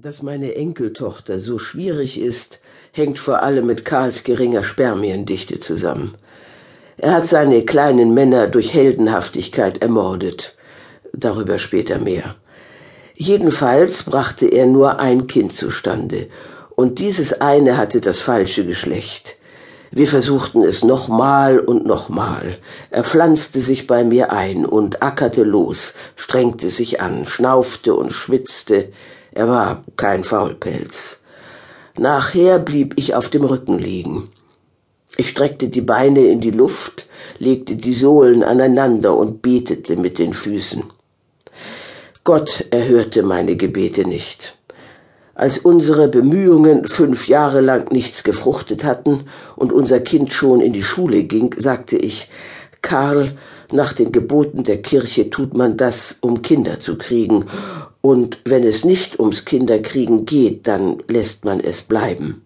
Dass meine Enkeltochter so schwierig ist, hängt vor allem mit Karls geringer Spermiendichte zusammen. Er hat seine kleinen Männer durch Heldenhaftigkeit ermordet. Darüber später mehr. Jedenfalls brachte er nur ein Kind zustande, und dieses eine hatte das falsche Geschlecht. Wir versuchten es nochmal und nochmal. Er pflanzte sich bei mir ein und ackerte los, strengte sich an, schnaufte und schwitzte, er war kein Faulpelz. Nachher blieb ich auf dem Rücken liegen. Ich streckte die Beine in die Luft, legte die Sohlen aneinander und betete mit den Füßen. Gott erhörte meine Gebete nicht. Als unsere Bemühungen fünf Jahre lang nichts gefruchtet hatten und unser Kind schon in die Schule ging, sagte ich, Karl, nach den Geboten der Kirche tut man das, um Kinder zu kriegen, und wenn es nicht ums Kinderkriegen geht, dann lässt man es bleiben.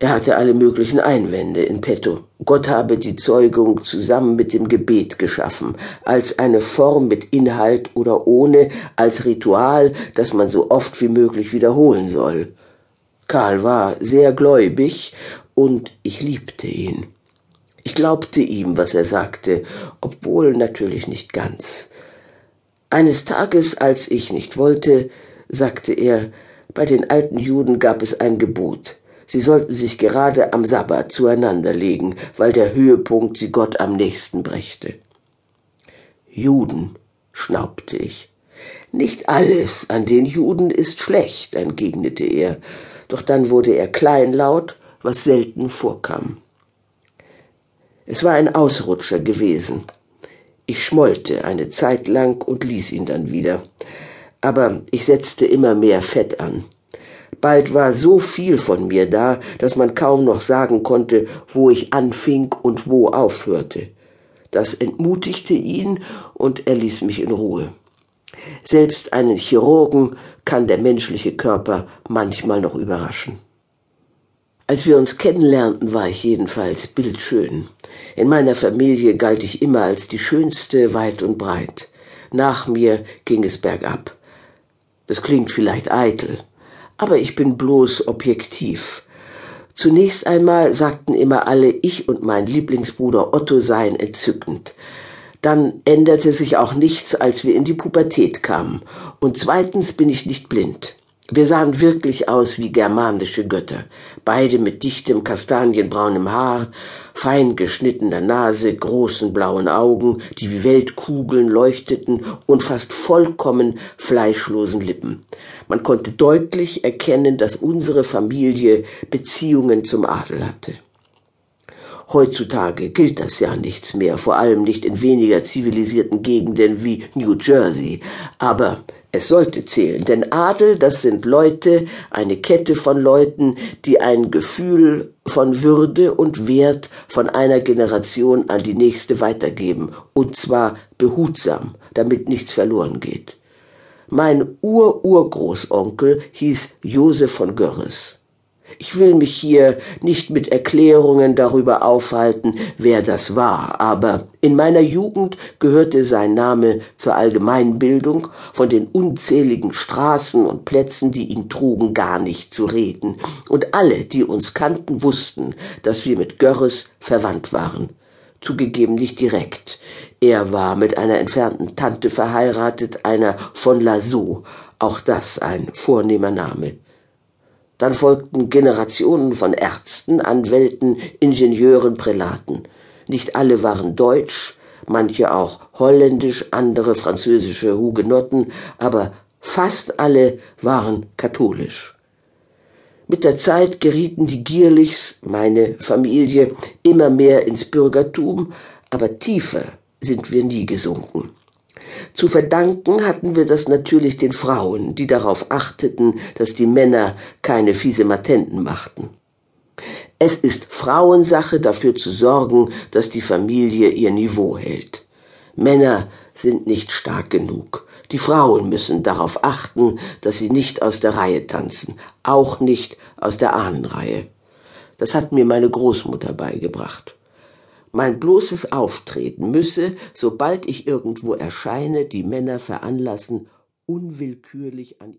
Er hatte alle möglichen Einwände in petto. Gott habe die Zeugung zusammen mit dem Gebet geschaffen, als eine Form mit Inhalt oder ohne, als Ritual, das man so oft wie möglich wiederholen soll. Karl war sehr gläubig und ich liebte ihn. Ich glaubte ihm, was er sagte, obwohl natürlich nicht ganz. Eines Tages, als ich nicht wollte, sagte er, bei den alten Juden gab es ein Gebot. Sie sollten sich gerade am Sabbat zueinander legen, weil der Höhepunkt sie Gott am nächsten brächte. Juden, schnaubte ich. Nicht alles an den Juden ist schlecht, entgegnete er, doch dann wurde er kleinlaut, was selten vorkam. Es war ein Ausrutscher gewesen. Ich schmollte eine Zeit lang und ließ ihn dann wieder. Aber ich setzte immer mehr Fett an. Bald war so viel von mir da, dass man kaum noch sagen konnte, wo ich anfing und wo aufhörte. Das entmutigte ihn und er ließ mich in Ruhe. Selbst einen Chirurgen kann der menschliche Körper manchmal noch überraschen. Als wir uns kennenlernten, war ich jedenfalls bildschön. In meiner Familie galt ich immer als die schönste weit und breit. Nach mir ging es bergab. Das klingt vielleicht eitel, aber ich bin bloß objektiv. Zunächst einmal sagten immer alle, ich und mein Lieblingsbruder Otto seien entzückend. Dann änderte sich auch nichts, als wir in die Pubertät kamen. Und zweitens bin ich nicht blind. Wir sahen wirklich aus wie germanische Götter, beide mit dichtem kastanienbraunem Haar, fein geschnittener Nase, großen blauen Augen, die wie Weltkugeln leuchteten und fast vollkommen fleischlosen Lippen. Man konnte deutlich erkennen, dass unsere Familie Beziehungen zum Adel hatte. Heutzutage gilt das ja nichts mehr, vor allem nicht in weniger zivilisierten Gegenden wie New Jersey. Aber es sollte zählen, denn Adel, das sind Leute, eine Kette von Leuten, die ein Gefühl von Würde und Wert von einer Generation an die nächste weitergeben, und zwar behutsam, damit nichts verloren geht. Mein Ur-Urgroßonkel hieß Josef von Görres. Ich will mich hier nicht mit Erklärungen darüber aufhalten, wer das war, aber in meiner Jugend gehörte sein Name zur Allgemeinbildung, von den unzähligen Straßen und Plätzen, die ihn trugen, gar nicht zu reden, und alle, die uns kannten, wussten, dass wir mit Görres verwandt waren. Zugegeben nicht direkt. Er war mit einer entfernten Tante verheiratet, einer von Lasso, auch das ein vornehmer Name. Dann folgten Generationen von Ärzten, Anwälten, Ingenieuren, Prälaten. Nicht alle waren deutsch, manche auch holländisch, andere französische Hugenotten, aber fast alle waren katholisch. Mit der Zeit gerieten die Gierlichs, meine Familie, immer mehr ins Bürgertum, aber tiefer sind wir nie gesunken. Zu verdanken hatten wir das natürlich den Frauen, die darauf achteten, dass die Männer keine fiese Matenten machten. Es ist Frauensache, dafür zu sorgen, dass die Familie ihr Niveau hält. Männer sind nicht stark genug. Die Frauen müssen darauf achten, dass sie nicht aus der Reihe tanzen, auch nicht aus der Ahnenreihe. Das hat mir meine Großmutter beigebracht. Mein bloßes Auftreten müsse, sobald ich irgendwo erscheine, die Männer veranlassen, unwillkürlich an ihre